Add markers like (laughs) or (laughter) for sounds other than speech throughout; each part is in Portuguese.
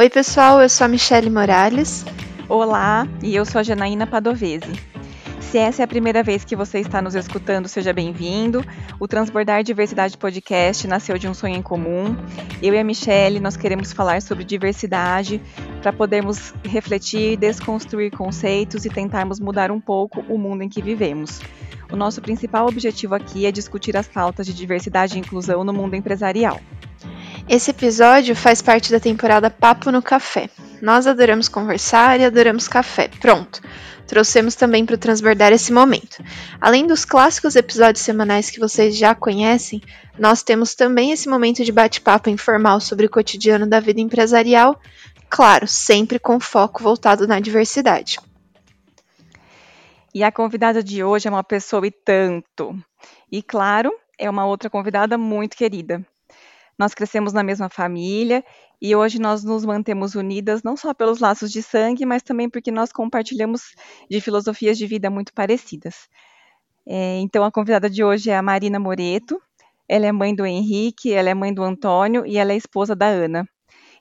Oi, pessoal, eu sou a Michele Morales. Olá, e eu sou a Janaína Padovese. Se essa é a primeira vez que você está nos escutando, seja bem-vindo. O Transbordar Diversidade Podcast nasceu de um sonho em comum. Eu e a Michelle, nós queremos falar sobre diversidade para podermos refletir, desconstruir conceitos e tentarmos mudar um pouco o mundo em que vivemos. O nosso principal objetivo aqui é discutir as pautas de diversidade e inclusão no mundo empresarial. Esse episódio faz parte da temporada Papo no Café. Nós adoramos conversar e adoramos café. Pronto. Trouxemos também para transbordar esse momento. Além dos clássicos episódios semanais que vocês já conhecem, nós temos também esse momento de bate-papo informal sobre o cotidiano da vida empresarial, claro, sempre com foco voltado na diversidade. E a convidada de hoje é uma pessoa e tanto. E claro, é uma outra convidada muito querida. Nós crescemos na mesma família e hoje nós nos mantemos unidas não só pelos laços de sangue, mas também porque nós compartilhamos de filosofias de vida muito parecidas. É, então, a convidada de hoje é a Marina Moreto. Ela é mãe do Henrique, ela é mãe do Antônio e ela é esposa da Ana.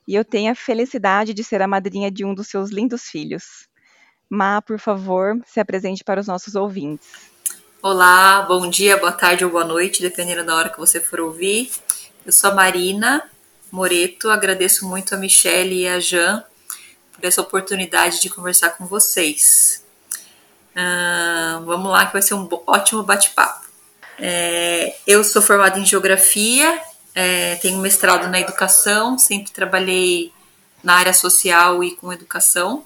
E eu tenho a felicidade de ser a madrinha de um dos seus lindos filhos. Má, por favor, se apresente para os nossos ouvintes. Olá, bom dia, boa tarde ou boa noite, dependendo da hora que você for ouvir. Eu sou a Marina Moreto, agradeço muito a Michelle e a Jan por essa oportunidade de conversar com vocês. Uh, vamos lá, que vai ser um ótimo bate-papo. É, eu sou formada em Geografia, é, tenho mestrado na Educação, sempre trabalhei na área social e com educação,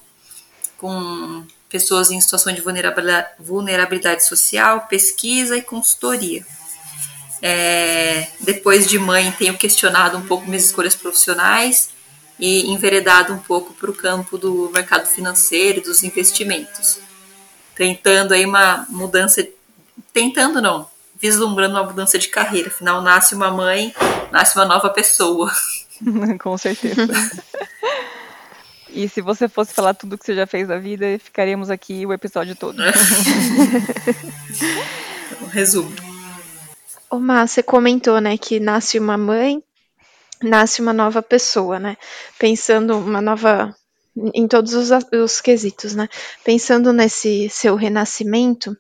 com pessoas em situação de vulnerabilidade social, pesquisa e consultoria. É, depois de mãe, tenho questionado um pouco minhas escolhas profissionais e enveredado um pouco para o campo do mercado financeiro, dos investimentos. Tentando aí uma mudança, tentando não, vislumbrando uma mudança de carreira. Afinal, nasce uma mãe, nasce uma nova pessoa. (laughs) Com certeza. (laughs) E se você fosse falar tudo que você já fez na vida, ficaríamos aqui o episódio todo. (laughs) um resumo. Ô, você comentou, né, que nasce uma mãe, nasce uma nova pessoa, né? Pensando uma nova em todos os, os quesitos, né? Pensando nesse seu renascimento,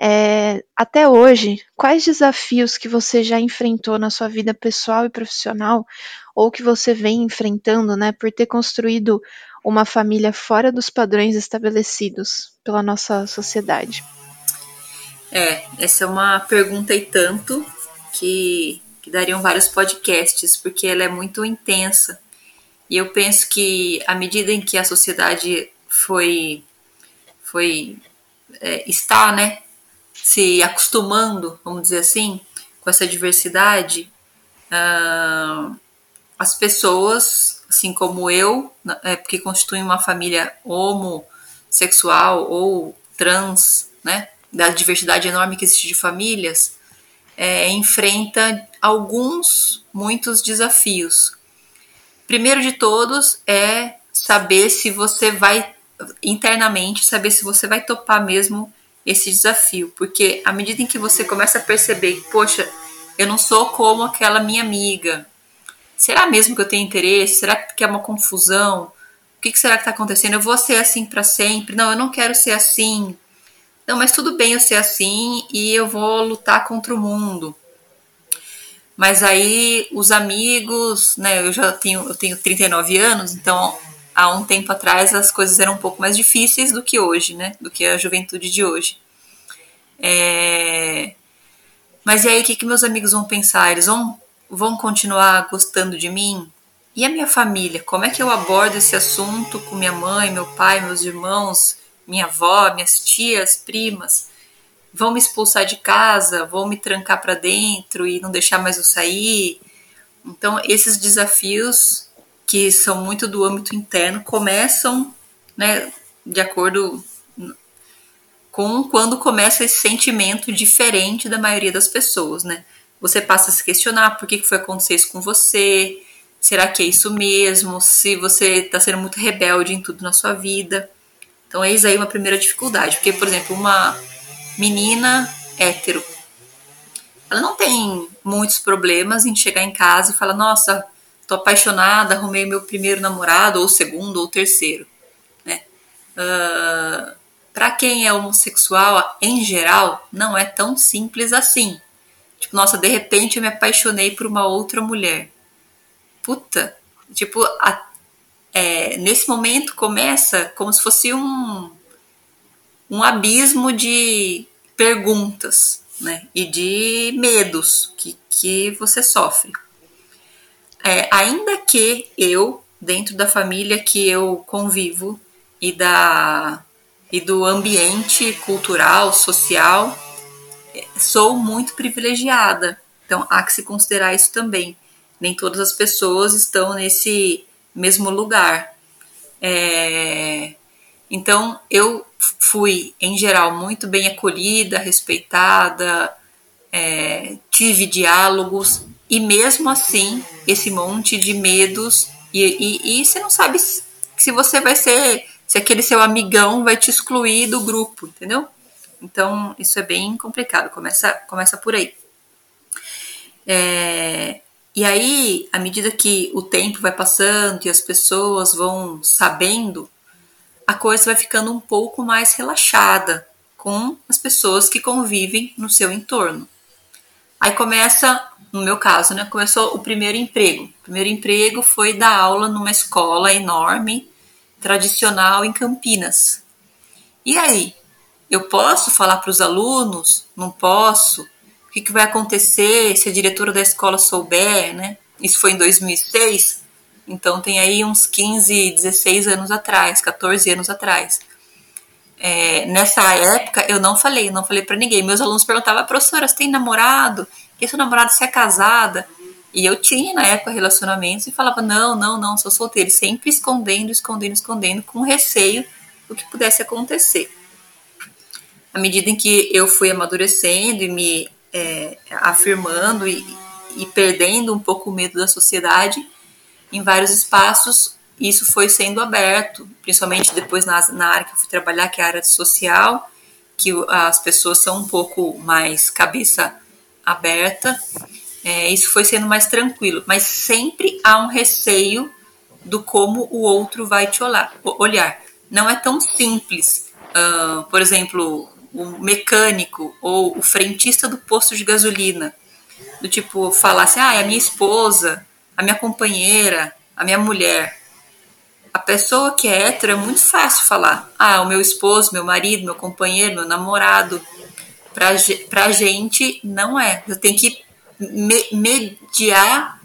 é, até hoje, quais desafios que você já enfrentou na sua vida pessoal e profissional, ou que você vem enfrentando, né, por ter construído uma família fora dos padrões estabelecidos pela nossa sociedade? É, essa é uma pergunta e tanto que, que dariam vários podcasts, porque ela é muito intensa. E eu penso que à medida em que a sociedade foi, foi é, está, né, se acostumando, vamos dizer assim, com essa diversidade, uh, as pessoas, assim como eu, é, que constituem uma família homossexual ou trans, né, da diversidade enorme que existe de famílias, é, enfrenta alguns, muitos desafios. Primeiro de todos é saber se você vai, internamente, saber se você vai topar mesmo esse desafio, porque à medida em que você começa a perceber que, poxa, eu não sou como aquela minha amiga, será mesmo que eu tenho interesse? Será que é uma confusão? O que, será que está acontecendo? Eu vou ser assim para sempre? Não, eu não quero ser assim. Não, mas tudo bem eu ser assim e eu vou lutar contra o mundo. Mas aí os amigos, né, eu já tenho, eu tenho 39 anos, então há um tempo atrás as coisas eram um pouco mais difíceis do que hoje, né, do que a juventude de hoje. É... Mas e aí o que, que meus amigos vão pensar? Eles vão, vão continuar gostando de mim? E a minha família? Como é que eu abordo esse assunto com minha mãe, meu pai, meus irmãos? Minha avó, minhas tias, primas, vão me expulsar de casa, vão me trancar para dentro e não deixar mais eu sair. Então, esses desafios que são muito do âmbito interno começam, né, de acordo com quando começa esse sentimento diferente da maioria das pessoas, né? Você passa a se questionar por que, foi acontecer isso com você, será que é isso mesmo? Se você está sendo muito rebelde em tudo na sua vida. Então, eis aí uma primeira dificuldade, porque, por exemplo, uma menina hétero, ela não tem muitos problemas em chegar em casa e falar: Nossa, tô apaixonada, arrumei meu primeiro namorado, ou segundo, ou terceiro, né? Uh, para quem é homossexual, em geral, não é tão simples assim. Tipo, nossa, de repente eu me apaixonei por uma outra mulher. Puta, tipo, a, é, nesse momento começa como se fosse um, um abismo de perguntas, né? E de medos que, que você sofre. É, ainda que eu, dentro da família que eu convivo e, da, e do ambiente cultural, social, é, sou muito privilegiada. Então há que se considerar isso também. Nem todas as pessoas estão nesse mesmo lugar. É, então eu fui, em geral, muito bem acolhida, respeitada, é, tive diálogos, e mesmo assim, esse monte de medos, e, e, e você não sabe se, você vai ser, se aquele seu amigão vai te excluir do grupo, entendeu? Então, isso é bem complicado, começa, começa por aí. É, e aí, à medida que o tempo vai passando e as pessoas vão sabendo, a coisa vai ficando um pouco mais relaxada com as pessoas que convivem no seu entorno. Aí começa, no meu caso, né, começou o primeiro emprego. O primeiro emprego foi dar aula numa escola enorme, tradicional em Campinas. E aí, eu posso falar para os alunos? Não posso? O que, que vai acontecer se a diretora da escola souber, né? Isso foi em 2006, então tem aí uns 15, 16 anos atrás, 14 anos atrás. É, nessa época eu não falei, não falei para ninguém. Meus alunos perguntavam, professora, você tem namorado? E seu namorado se é casada? E eu tinha na época relacionamentos e falava, não, não, não, sou solteira. Sempre escondendo, escondendo, escondendo, com receio do que pudesse acontecer. À medida em que eu fui amadurecendo e me é, afirmando e, e perdendo um pouco o medo da sociedade, em vários espaços isso foi sendo aberto, principalmente depois na, na área que eu fui trabalhar, que é a área social, que as pessoas são um pouco mais cabeça aberta, é, isso foi sendo mais tranquilo, mas sempre há um receio do como o outro vai te olhar. olhar. Não é tão simples. Uh, por exemplo, o mecânico ou o frentista do posto de gasolina, do tipo falar assim, ah, é a minha esposa, a minha companheira, a minha mulher. A pessoa que é hétero é muito fácil falar. Ah, o meu esposo, meu marido, meu companheiro, meu namorado. Pra, pra gente, não é. Eu tenho que me, mediar,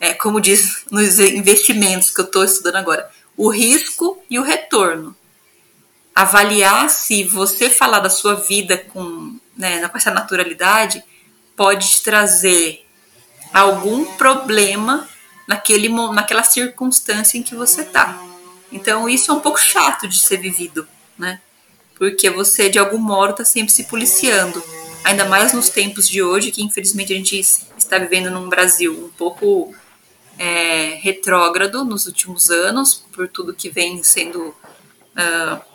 é, como diz nos investimentos que eu estou estudando agora, o risco e o retorno. Avaliar se você falar da sua vida com, né, com essa naturalidade pode trazer algum problema naquele, naquela circunstância em que você está. Então isso é um pouco chato de ser vivido, né? Porque você de algum modo está sempre se policiando. Ainda mais nos tempos de hoje, que infelizmente a gente está vivendo num Brasil um pouco é, retrógrado nos últimos anos, por tudo que vem sendo uh,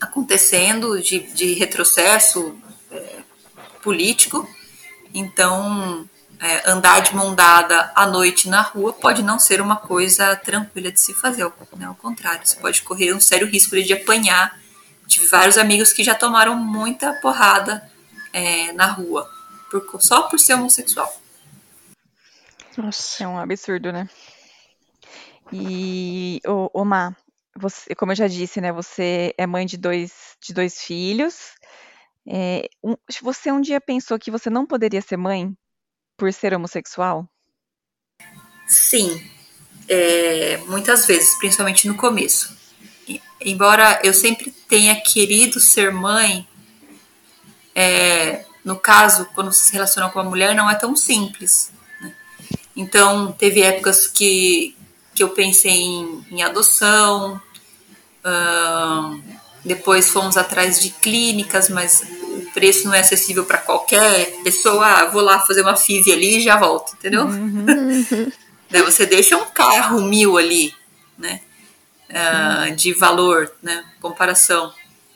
acontecendo de, de retrocesso é, político. Então, é, andar de mão dada à noite na rua pode não ser uma coisa tranquila de se fazer, né? ao contrário, você pode correr um sério risco de apanhar. Tive vários amigos que já tomaram muita porrada é, na rua, por, só por ser homossexual. Nossa, é um absurdo, né? E, ô, ô Má, você, como eu já disse, né, você é mãe de dois, de dois filhos. É, um, você um dia pensou que você não poderia ser mãe por ser homossexual? Sim, é, muitas vezes, principalmente no começo. Embora eu sempre tenha querido ser mãe, é, no caso, quando você se relaciona com uma mulher, não é tão simples. Né? Então, teve épocas que, que eu pensei em, em adoção, uh, depois fomos atrás de clínicas, mas preço não é acessível para qualquer pessoa, ah, vou lá fazer uma FIV ali e já volto, entendeu? Uhum. (laughs) Daí você deixa um carro mil ali, né? Uh, de valor, né? Comparação.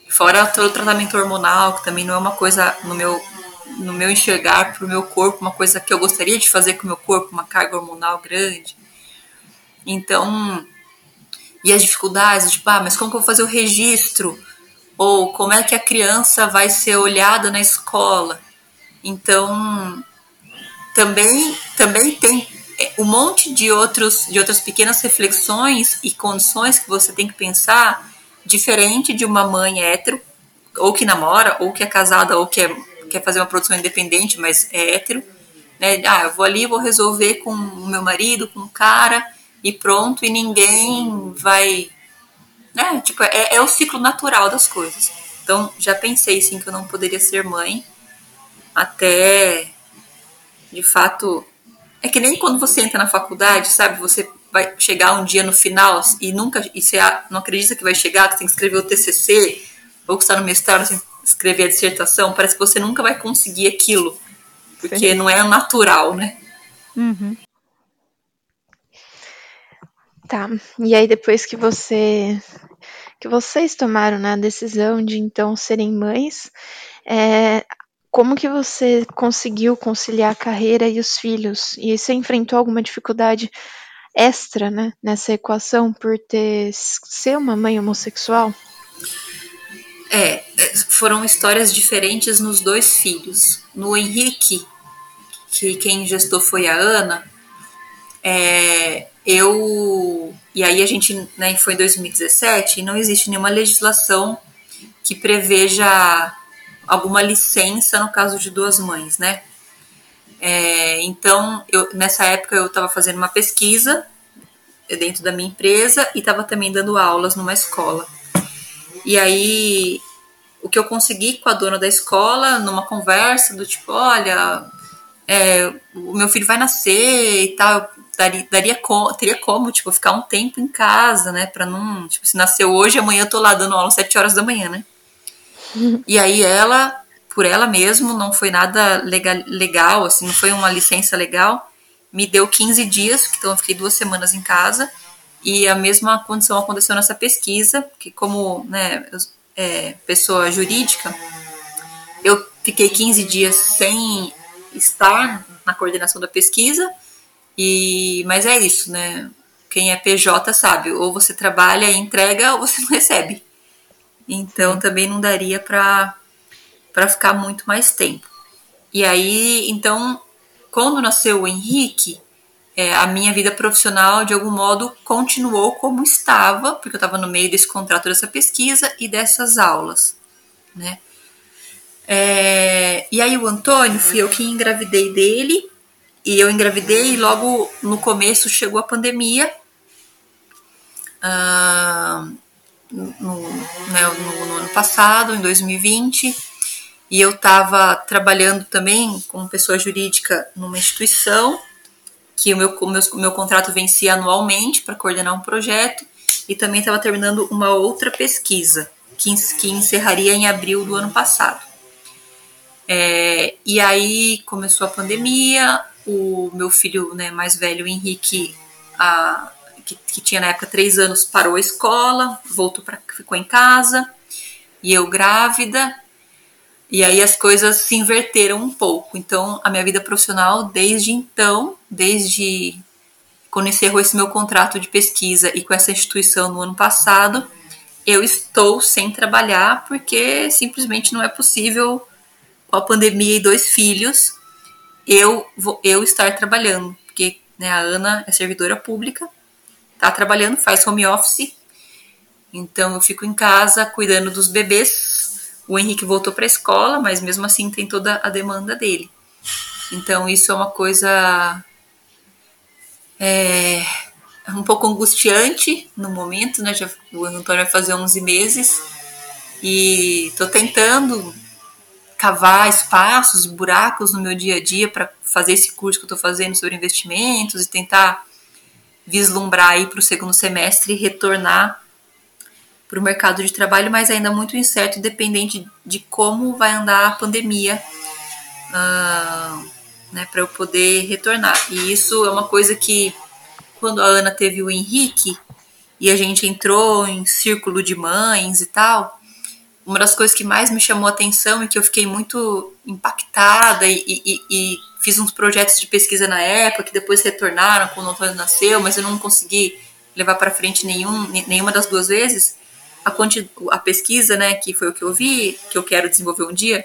Fora todo o tratamento hormonal, que também não é uma coisa no meu no meu enxergar para o meu corpo, uma coisa que eu gostaria de fazer com o meu corpo, uma carga hormonal grande. Então, e as dificuldades, tipo, ah, mas como que eu vou fazer o registro? Ou como é que a criança vai ser olhada na escola? Então, também, também tem é, um monte de, outros, de outras pequenas reflexões e condições que você tem que pensar diferente de uma mãe hétero, ou que namora, ou que é casada, ou que é, quer fazer uma produção independente, mas é hétero. Né? Ah, eu vou ali, vou resolver com o meu marido, com o cara, e pronto, e ninguém vai. Né? Tipo, é, é o ciclo natural das coisas. Então, já pensei sim que eu não poderia ser mãe até de fato. É que nem quando você entra na faculdade, sabe? Você vai chegar um dia no final e nunca. E você não acredita que vai chegar, que você tem que escrever o TCC, ou que está no mestrado, tem que escrever a dissertação. Parece que você nunca vai conseguir aquilo. Porque Sim. não é natural, né? Uhum. Tá. E aí depois que você que vocês tomaram né, a decisão de então serem mães, é, como que você conseguiu conciliar a carreira e os filhos? E você enfrentou alguma dificuldade extra, né, nessa equação por ter ser uma mãe homossexual? É, foram histórias diferentes nos dois filhos. No Henrique, que quem gestou foi a Ana, é, eu. E aí a gente né, foi em 2017 e não existe nenhuma legislação que preveja alguma licença no caso de duas mães, né? É, então, eu, nessa época eu estava fazendo uma pesquisa dentro da minha empresa e estava também dando aulas numa escola. E aí, o que eu consegui com a dona da escola, numa conversa do tipo, olha, é, o meu filho vai nascer e tal, daria, daria teria como, tipo, ficar um tempo em casa, né? Pra não, tipo, se nasceu hoje, amanhã eu tô lá dando aula às 7 horas da manhã, né? E aí ela, por ela mesmo, não foi nada legal, legal, assim, não foi uma licença legal, me deu 15 dias, então eu fiquei duas semanas em casa, e a mesma condição aconteceu nessa pesquisa, que como, né, é, pessoa jurídica, eu fiquei 15 dias sem estar na coordenação da pesquisa, e, mas é isso, né? Quem é PJ sabe, ou você trabalha e entrega ou você não recebe. Então também não daria para para ficar muito mais tempo. E aí, então, quando nasceu o Henrique, é, a minha vida profissional de algum modo continuou como estava, porque eu estava no meio desse contrato dessa pesquisa e dessas aulas, né? É, e aí o Antônio fui eu que engravidei dele e eu engravidei e logo no começo chegou a pandemia. Ah, no, né, no, no, ano passado, em 2020, e eu estava trabalhando também como pessoa jurídica numa instituição, que o meu, meu, meu contrato vencia anualmente para coordenar um projeto, e também estava terminando uma outra pesquisa, que, que encerraria em abril do ano passado. É, e aí começou a pandemia, o meu filho né, mais velho, Henrique, a, que, que, tinha na época três anos, parou a escola, voltou para ficou em casa, e eu grávida, e aí as coisas se inverteram um pouco. Então, a minha vida profissional, desde então, desde quando encerrou esse meu contrato de pesquisa e com essa instituição no ano passado, eu estou sem trabalhar porque simplesmente não é possível, com a pandemia e dois filhos, eu, vou, eu estar trabalhando, porque né, a Ana é servidora pública, tá trabalhando, faz home office, então eu fico em casa cuidando dos bebês. O Henrique voltou para a escola, mas mesmo assim tem toda a demanda dele. Então isso é uma coisa é, um pouco angustiante no momento, né? Já, o Antônio vai fazer 11 meses e tô tentando cavar espaços, buracos no meu dia a dia para fazer esse curso que eu estou fazendo sobre investimentos e tentar vislumbrar aí para o segundo semestre e retornar para o mercado de trabalho, mas ainda muito incerto, dependente de como vai andar a pandemia, uh, né, para eu poder retornar. E isso é uma coisa que, quando a Ana teve o Henrique e a gente entrou em círculo de mães e tal, uma das coisas que mais me chamou a atenção e que eu fiquei muito impactada e, e, e fiz uns projetos de pesquisa na época que depois retornaram quando o Antônio nasceu, mas eu não consegui levar para frente nenhum, nenhuma das duas vezes. A, a pesquisa, né, que foi o que eu vi, que eu quero desenvolver um dia,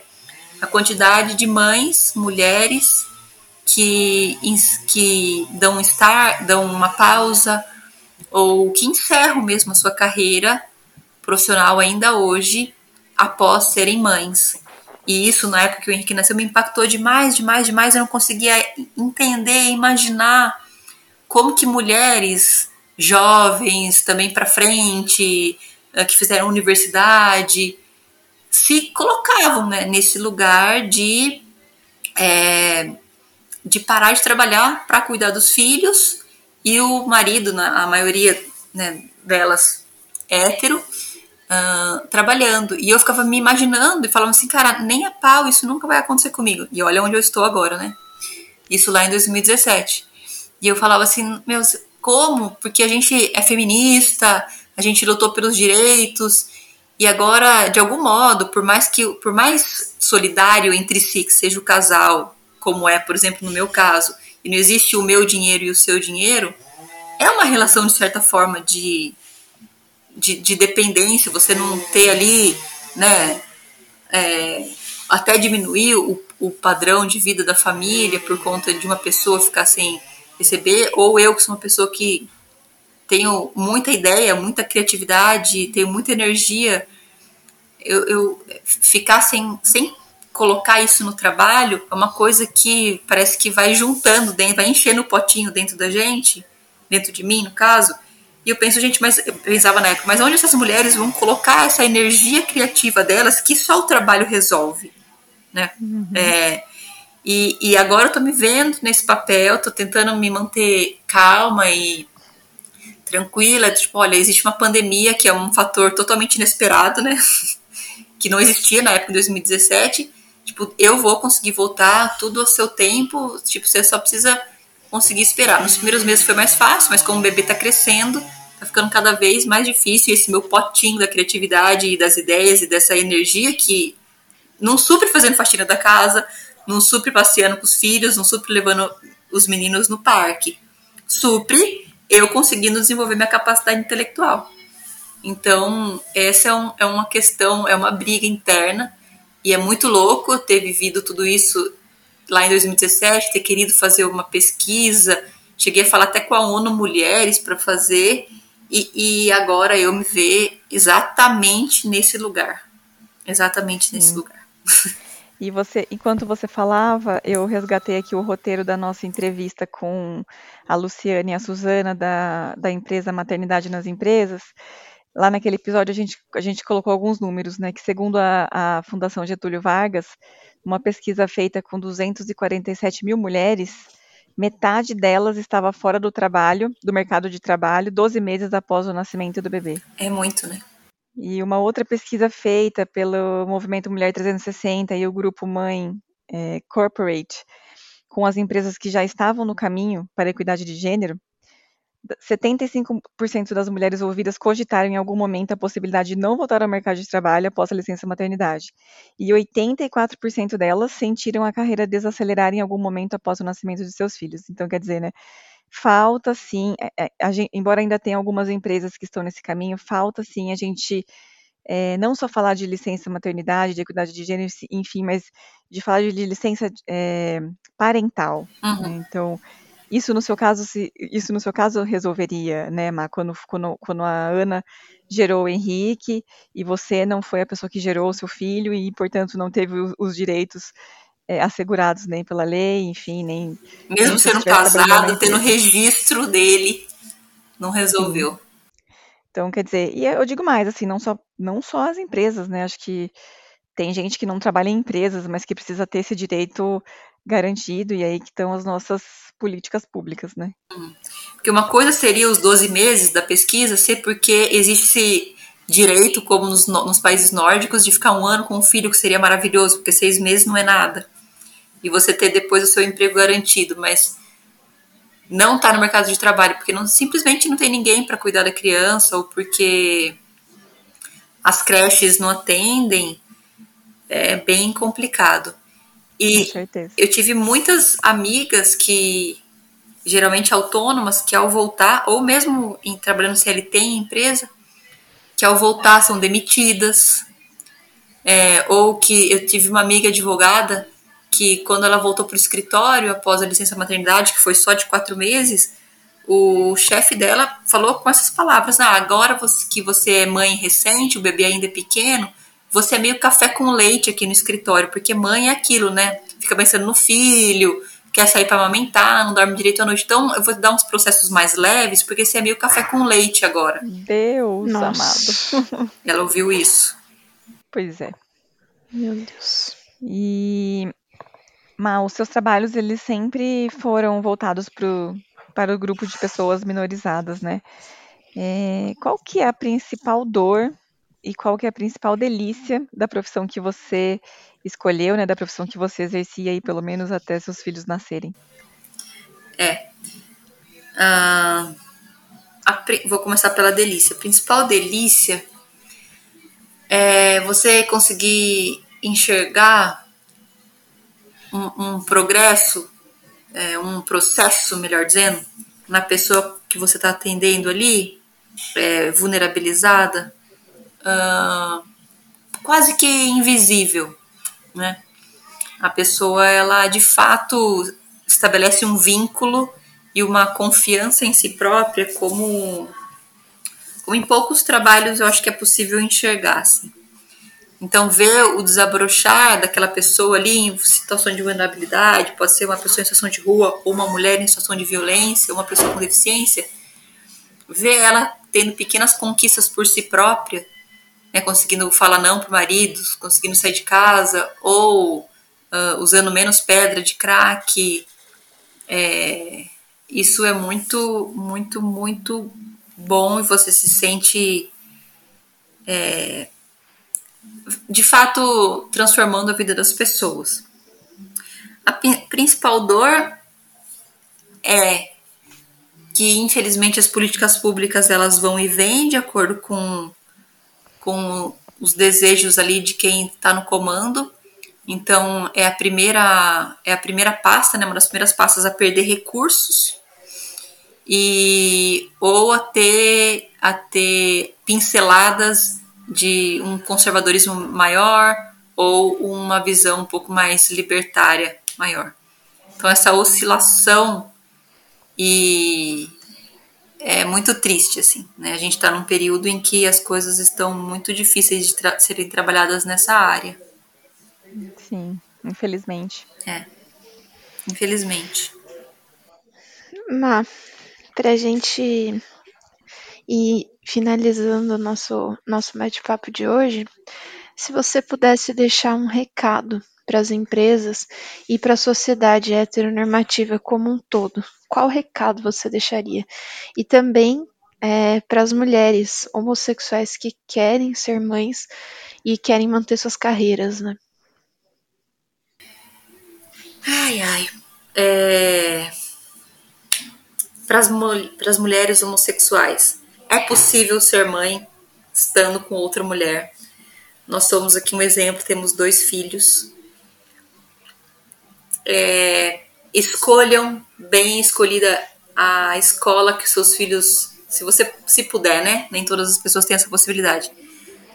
a quantidade de mães, mulheres que, que dão, estar, dão uma pausa ou que encerram mesmo a sua carreira profissional ainda hoje após serem mães. E isso, na época que o Henrique nasceu, me impactou demais, demais, demais. Eu não conseguia entender, imaginar como que mulheres jovens, também para frente, eh, que fizeram universidade, se colocavam né, nesse lugar de, é, de parar de trabalhar para cuidar dos filhos e o marido, a maioria né, delas hétero, uh, trabalhando. E eu ficava me imaginando e falando assim, cara, nem a pau, isso nunca vai acontecer comigo. E olha onde eu estou agora, né? Isso lá em 2017. E eu falava assim, meus, como? Porque a gente é feminista, a gente lutou pelos direitos, e agora, de algum modo, por mais que por mais solidário entre si que seja o casal, como é, por exemplo, no meu caso, e não existe o meu dinheiro e o seu dinheiro, é uma relação de certa forma de, de, de dependência, você não ter ali, né, é, até diminuir o, o padrão de vida da família por conta de uma pessoa ficar sem receber, ou eu que sou uma pessoa que tenho muita ideia, muita criatividade, tenho muita energia, eu, eu, ficar sem, sem colocar isso no trabalho é uma coisa que parece que vai juntando dentro, vai enchendo o potinho dentro da gente, dentro de mim, no caso. E eu penso, gente, mas eu pensava na época, mas onde essas mulheres vão colocar essa energia criativa delas que só o trabalho resolve, né? Uhum. É, e, e agora eu tô me vendo nesse papel, tô tentando me manter calma e tranquila, tipo, olha, existe uma pandemia que é um fator totalmente inesperado, né? (laughs) que não existia na época de 2017. Tipo, eu vou conseguir voltar tudo ao seu tempo, tipo, você só precisa conseguir esperar. Nos primeiros meses foi mais fácil, mas como o bebê tá crescendo, tá ficando cada vez mais difícil. E esse meu potinho da criatividade e das ideias e dessa energia que não supre fazendo faxina da casa, não supre passeando com os filhos, não supre levando os meninos no parque. Supre eu conseguindo desenvolver minha capacidade intelectual. Então, essa é, um, é uma questão, é uma briga interna, e é muito louco ter vivido tudo isso lá em 2017, ter querido fazer uma pesquisa, cheguei a falar até com a ONU Mulheres para fazer, e, e, agora eu me ver exatamente nesse lugar. Exatamente nesse lugar. E você, enquanto você falava, eu resgatei aqui o roteiro da nossa entrevista com a Luciane e a Suzana da, da empresa Maternidade nas Empresas. Lá naquele episódio a gente, a gente colocou alguns números, né? Que segundo a, a Fundação Getúlio Vargas, uma pesquisa feita com 247 mil mulheres, metade delas estava fora do trabalho, do mercado de trabalho, 12 meses após o nascimento do bebê. É muito, né? E uma outra pesquisa feita pelo Movimento Mulher 360 e o Grupo Mãe é, Corporate, com as empresas que já estavam no caminho para a equidade de gênero, 75% das mulheres ouvidas cogitaram em algum momento a possibilidade de não voltar ao mercado de trabalho após a licença maternidade. E 84% delas sentiram a carreira desacelerar em algum momento após o nascimento de seus filhos. Então, quer dizer, né? falta sim, é, é, gente, embora ainda tenha algumas empresas que estão nesse caminho, falta sim a gente é, não só falar de licença maternidade, de equidade de gênero, enfim, mas de falar de licença é, parental. Uhum. Né? Então, isso no seu caso, se, isso no seu caso resolveria, né, Má, quando, quando, quando a Ana gerou o Henrique e você não foi a pessoa que gerou o seu filho e, portanto, não teve os, os direitos é, assegurados nem pela lei, enfim, nem. Mesmo sendo casado, tendo registro dele, não resolveu. Sim. Então, quer dizer, e eu digo mais, assim, não só, não só as empresas, né? Acho que tem gente que não trabalha em empresas, mas que precisa ter esse direito garantido, e aí que estão as nossas políticas públicas, né? Porque uma coisa seria os 12 meses da pesquisa ser porque existe esse direito, como nos, nos países nórdicos, de ficar um ano com um filho, que seria maravilhoso, porque seis meses não é nada e você ter depois o seu emprego garantido, mas não está no mercado de trabalho porque não, simplesmente não tem ninguém para cuidar da criança ou porque as creches não atendem, é bem complicado. E eu tive muitas amigas que, geralmente autônomas, que ao voltar, ou mesmo em, trabalhando CLT em empresa, que ao voltar são demitidas. É, ou que eu tive uma amiga advogada que, quando ela voltou para o escritório após a licença maternidade, que foi só de quatro meses, o chefe dela falou com essas palavras: ah, agora você, que você é mãe recente, o bebê ainda é pequeno, você é meio café com leite aqui no escritório, porque mãe é aquilo, né? Fica pensando no filho, quer sair para amamentar, não dorme direito à noite. Então, eu vou dar uns processos mais leves, porque você é meio café com leite agora. Deus Nossa. amado. (laughs) Ela ouviu isso. Pois é. Meu Deus. E mas os seus trabalhos eles sempre foram voltados pro, para o grupo de pessoas minorizadas, né? É, qual que é a principal dor e qual que é a principal delícia da profissão que você escolheu, né? Da profissão que você exercia aí pelo menos até seus filhos nascerem? É. Uh, a, vou começar pela delícia. A principal delícia é você conseguir enxergar um, um progresso, é, um processo, melhor dizendo, na pessoa que você está atendendo ali, é, vulnerabilizada, uh, quase que invisível, né? A pessoa, ela de fato estabelece um vínculo e uma confiança em si própria como, como em poucos trabalhos eu acho que é possível enxergar, assim. Então, ver o desabrochar daquela pessoa ali em situação de vulnerabilidade, pode ser uma pessoa em situação de rua, ou uma mulher em situação de violência, uma pessoa com deficiência, ver ela tendo pequenas conquistas por si própria, né, conseguindo falar não para o marido, conseguindo sair de casa, ou uh, usando menos pedra de crack. É, isso é muito, muito, muito bom e você se sente. É, de fato transformando a vida das pessoas. A principal dor é que infelizmente as políticas públicas elas vão e vêm de acordo com, com os desejos ali de quem está no comando. Então é a primeira é a primeira pasta, né, uma das primeiras pastas a perder recursos e ou a ter a ter pinceladas de um conservadorismo maior ou uma visão um pouco mais libertária maior. Então essa oscilação e é muito triste assim, né? A gente está num período em que as coisas estão muito difíceis de tra serem trabalhadas nessa área. Sim, infelizmente. É, infelizmente. Má, pra gente ir finalizando o nosso, nosso bate-papo de hoje, se você pudesse deixar um recado para as empresas e para a sociedade heteronormativa como um todo, qual recado você deixaria? E também é, para as mulheres homossexuais que querem ser mães e querem manter suas carreiras, né? Ai, ai. É... Para as mulheres homossexuais, é possível ser mãe estando com outra mulher. Nós somos aqui um exemplo, temos dois filhos. É, escolham bem escolhida a escola que seus filhos, se você se puder, né? Nem todas as pessoas têm essa possibilidade.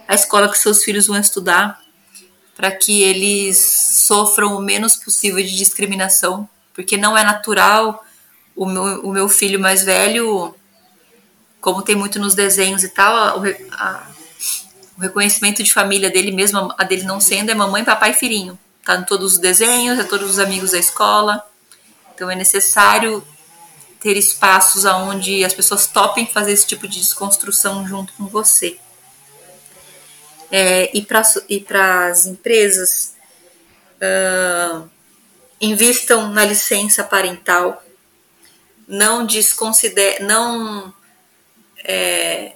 A escola que seus filhos vão estudar para que eles sofram o menos possível de discriminação, porque não é natural o meu, o meu filho mais velho como tem muito nos desenhos e tal, a, a, o reconhecimento de família dele mesmo, a dele não sendo, é mamãe, papai e filhinho. Tá em todos os desenhos, é todos os amigos da escola. Então é necessário ter espaços onde as pessoas topem fazer esse tipo de desconstrução junto com você. É, e para as empresas, uh, invistam na licença parental, não desconsider, não é,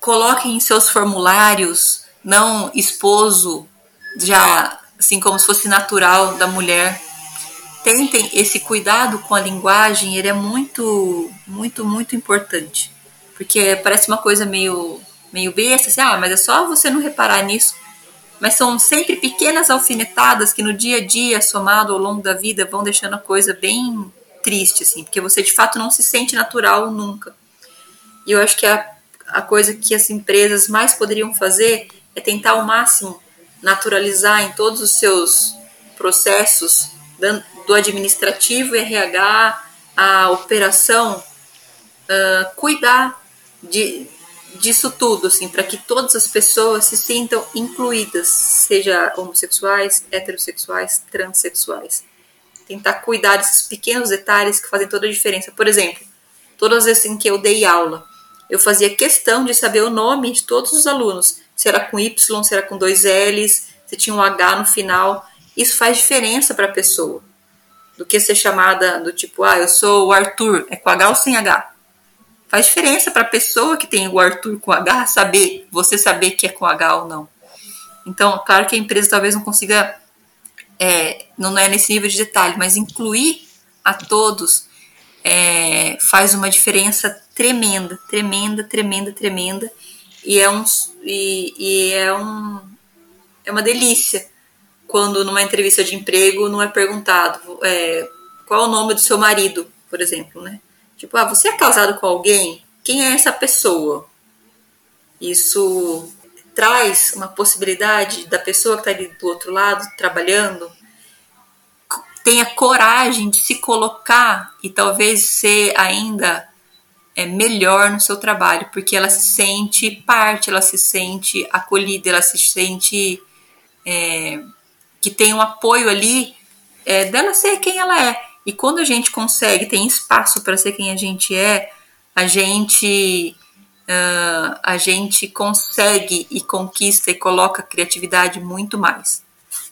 coloquem em seus formulários não esposo, já assim como se fosse natural da mulher. Tentem esse cuidado com a linguagem, ele é muito, muito, muito importante. Porque parece uma coisa meio, meio besta, assim, ah, mas é só você não reparar nisso. mas são sempre pequenas alfinetadas que no dia a dia, somado ao longo da vida, vão deixando a coisa bem triste, assim, porque você de fato não se sente natural nunca. E eu acho que a, a coisa que as empresas mais poderiam fazer é tentar ao máximo naturalizar em todos os seus processos do administrativo, RH, a operação, uh, cuidar de, disso tudo, assim, para que todas as pessoas se sintam incluídas, seja homossexuais, heterossexuais, transexuais. Tentar cuidar desses pequenos detalhes que fazem toda a diferença. Por exemplo, todas as vezes em que eu dei aula, eu fazia questão de saber o nome de todos os alunos, se era com Y, se era com dois L's, se tinha um H no final. Isso faz diferença para a pessoa. Do que ser chamada do tipo, ah, eu sou o Arthur, é com H ou sem H? Faz diferença para a pessoa que tem o Arthur com H saber, você saber que é com H ou não. Então, claro que a empresa talvez não consiga, é, não é nesse nível de detalhe, mas incluir a todos é, faz uma diferença tremenda, tremenda, tremenda, tremenda. E é um, e, e é um, é uma delícia quando numa entrevista de emprego não é perguntado é, qual é o nome do seu marido, por exemplo, né? Tipo, ah, você é casado com alguém? Quem é essa pessoa? Isso traz uma possibilidade da pessoa que está ali do outro lado trabalhando tenha coragem de se colocar e talvez ser ainda é, melhor no seu trabalho, porque ela se sente parte, ela se sente acolhida, ela se sente é, que tem um apoio ali é, dela ser quem ela é. E quando a gente consegue, tem espaço para ser quem a gente é, a gente uh, a gente consegue e conquista e coloca a criatividade muito mais.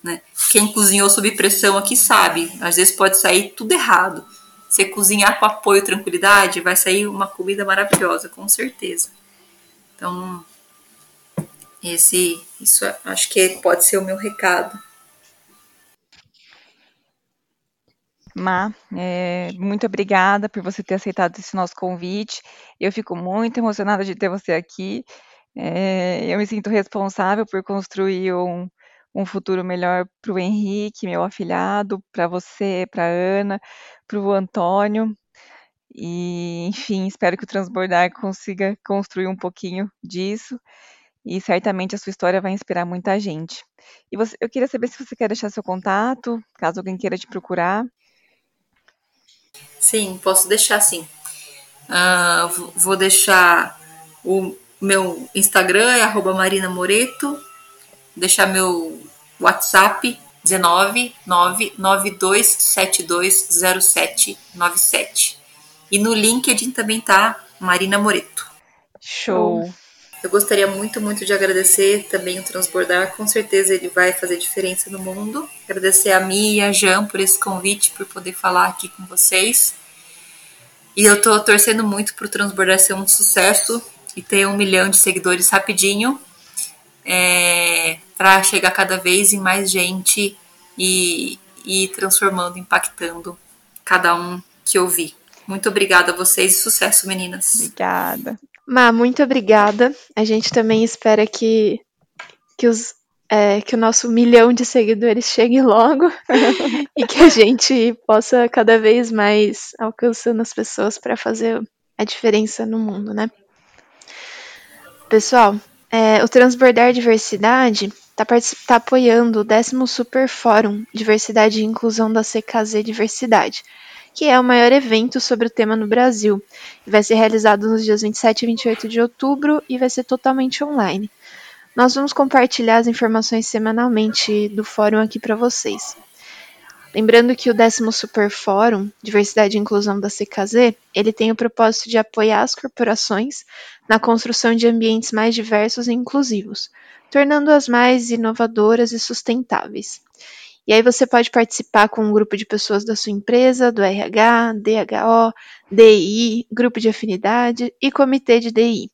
Né? Quem cozinhou sob pressão aqui sabe, às vezes pode sair tudo errado. Você cozinhar com apoio e tranquilidade, vai sair uma comida maravilhosa, com certeza. Então, esse, isso acho que pode ser o meu recado. Má, é, muito obrigada por você ter aceitado esse nosso convite. Eu fico muito emocionada de ter você aqui. É, eu me sinto responsável por construir um, um futuro melhor para o Henrique, meu afilhado, para você, para Ana, para o Antônio. E, enfim, espero que o Transbordar consiga construir um pouquinho disso. E certamente a sua história vai inspirar muita gente. E você, eu queria saber se você quer deixar seu contato, caso alguém queira te procurar. Sim, posso deixar sim. Uh, vou deixar o meu Instagram é Marina Moreto, deixar meu WhatsApp 19 992720797. E no LinkedIn também tá Marina Moreto. Show. Eu gostaria muito, muito de agradecer também o Transbordar. Com certeza ele vai fazer diferença no mundo. Agradecer a Mi e a Jan por esse convite, por poder falar aqui com vocês. E eu tô torcendo muito pro Transbordar ser um sucesso e ter um milhão de seguidores rapidinho. É, para chegar cada vez em mais gente e, e transformando, impactando cada um que ouvir. Muito obrigada a vocês e sucesso, meninas. Obrigada. Má, muito obrigada. A gente também espera que, que, os, é, que o nosso milhão de seguidores chegue logo (laughs) e que a gente possa cada vez mais alcançando as pessoas para fazer a diferença no mundo, né? Pessoal, é, o Transbordar Diversidade está tá apoiando o décimo Super Fórum Diversidade e Inclusão da CKZ Diversidade que é o maior evento sobre o tema no Brasil. Vai ser realizado nos dias 27 e 28 de outubro e vai ser totalmente online. Nós vamos compartilhar as informações semanalmente do fórum aqui para vocês. Lembrando que o décimo Super Fórum Diversidade e Inclusão da CKZ, ele tem o propósito de apoiar as corporações na construção de ambientes mais diversos e inclusivos, tornando-as mais inovadoras e sustentáveis. E aí você pode participar com um grupo de pessoas da sua empresa, do RH, DHO, DI, grupo de afinidade e comitê de DI.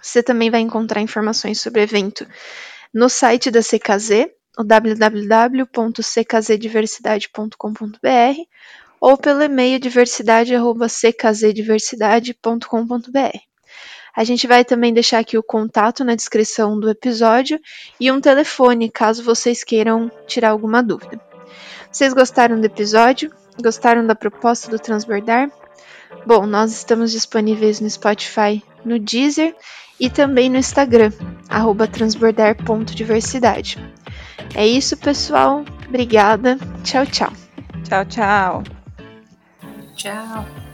Você também vai encontrar informações sobre o evento no site da CKZ, www.ckzdiversidade.com.br ou pelo e-mail diversidade.ckzdiversidade.com.br. A gente vai também deixar aqui o contato na descrição do episódio e um telefone caso vocês queiram tirar alguma dúvida. Vocês gostaram do episódio? Gostaram da proposta do Transbordar? Bom, nós estamos disponíveis no Spotify, no Deezer e também no Instagram, transbordar.diversidade. É isso, pessoal. Obrigada. Tchau, tchau. Tchau, tchau. Tchau.